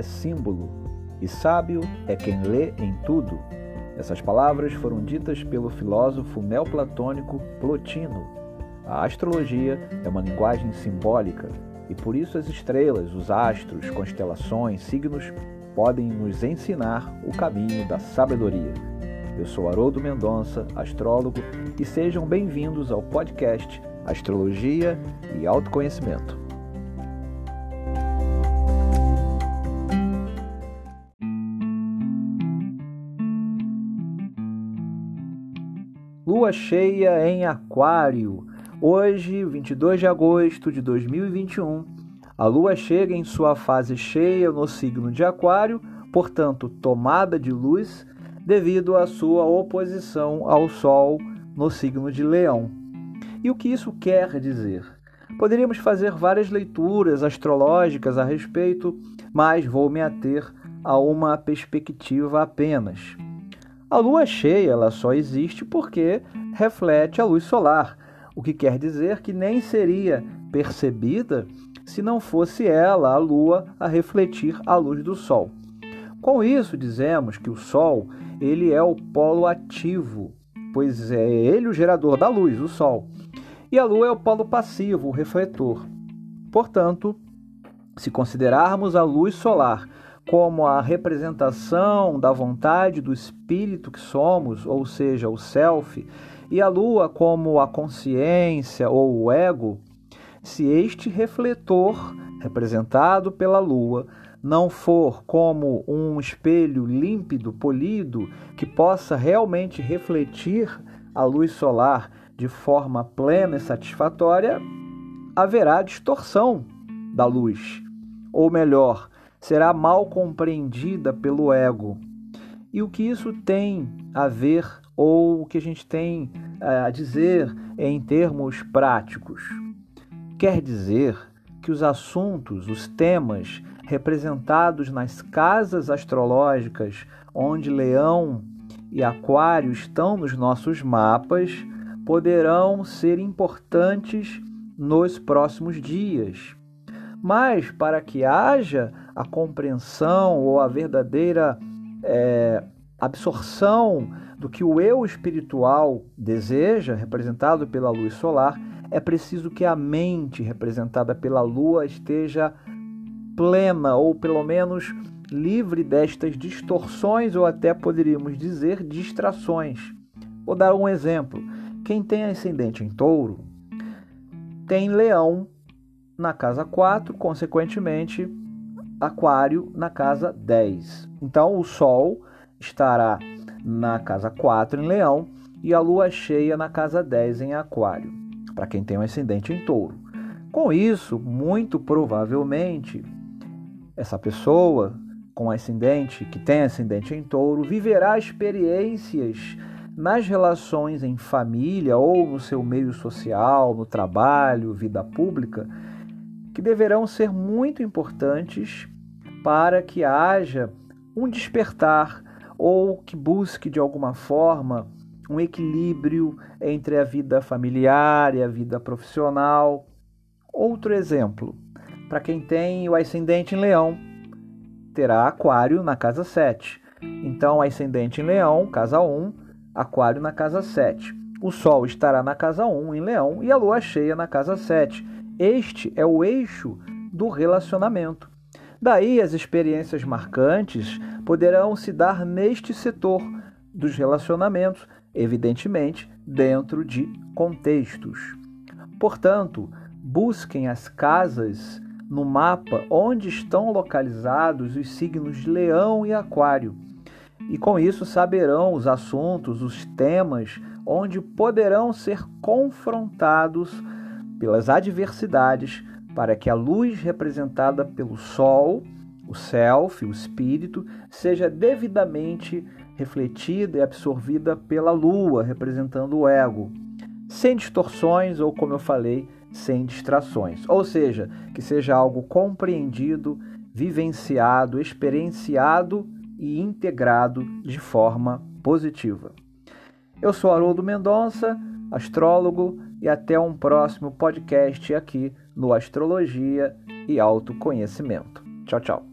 é símbolo, e sábio é quem lê em tudo. Essas palavras foram ditas pelo filósofo neoplatônico Plotino. A astrologia é uma linguagem simbólica e por isso as estrelas, os astros, constelações, signos podem nos ensinar o caminho da sabedoria. Eu sou Haroldo Mendonça, astrólogo, e sejam bem-vindos ao podcast Astrologia e Autoconhecimento. Lua cheia em Aquário. Hoje, 22 de agosto de 2021, a lua chega em sua fase cheia no signo de Aquário, portanto, tomada de luz devido à sua oposição ao Sol no signo de Leão. E o que isso quer dizer? Poderíamos fazer várias leituras astrológicas a respeito, mas vou me ater a uma perspectiva apenas. A lua cheia ela só existe porque reflete a luz solar, o que quer dizer que nem seria percebida se não fosse ela, a lua, a refletir a luz do sol. Com isso dizemos que o sol ele é o polo ativo, pois é ele o gerador da luz, o Sol. E a Lua é o polo passivo, o refletor. Portanto, se considerarmos a luz solar como a representação da vontade do espírito que somos, ou seja, o self, e a lua como a consciência ou o ego, se este refletor, representado pela lua, não for como um espelho límpido, polido, que possa realmente refletir a luz solar de forma plena e satisfatória, haverá distorção da luz. Ou melhor, será mal compreendida pelo ego. E o que isso tem a ver, ou o que a gente tem eh, a dizer em termos práticos? Quer dizer que os assuntos, os temas representados nas casas astrológicas onde Leão e Aquário estão nos nossos mapas, poderão ser importantes nos próximos dias. Mas para que haja a compreensão ou a verdadeira é, absorção do que o eu espiritual deseja, representado pela luz solar, é preciso que a mente, representada pela lua, esteja plena ou pelo menos livre destas distorções ou até poderíamos dizer distrações. Vou dar um exemplo. Quem tem ascendente em touro tem leão na casa 4, consequentemente, aquário na casa 10. Então, o sol estará na casa 4 em leão e a lua cheia na casa 10 em aquário, para quem tem um ascendente em touro. Com isso, muito provavelmente, essa pessoa com ascendente, que tem ascendente em touro, viverá experiências nas relações em família ou no seu meio social, no trabalho, vida pública, que deverão ser muito importantes para que haja um despertar ou que busque de alguma forma um equilíbrio entre a vida familiar e a vida profissional. Outro exemplo, para quem tem o ascendente em Leão, terá Aquário na casa 7. Então, ascendente em Leão, casa 1, Aquário na casa 7. O Sol estará na casa 1 em Leão e a Lua cheia na casa 7. Este é o eixo do relacionamento. Daí, as experiências marcantes poderão se dar neste setor dos relacionamentos, evidentemente, dentro de contextos. Portanto, busquem as casas no mapa onde estão localizados os signos de Leão e Aquário. E com isso saberão os assuntos, os temas onde poderão ser confrontados pelas adversidades para que a luz representada pelo Sol, o Self, o Espírito, seja devidamente refletida e absorvida pela Lua, representando o ego, sem distorções ou, como eu falei, sem distrações. Ou seja, que seja algo compreendido, vivenciado, experienciado e integrado de forma positiva. Eu sou Haroldo Mendonça, astrólogo, e até um próximo podcast aqui no Astrologia e Autoconhecimento. Tchau, tchau.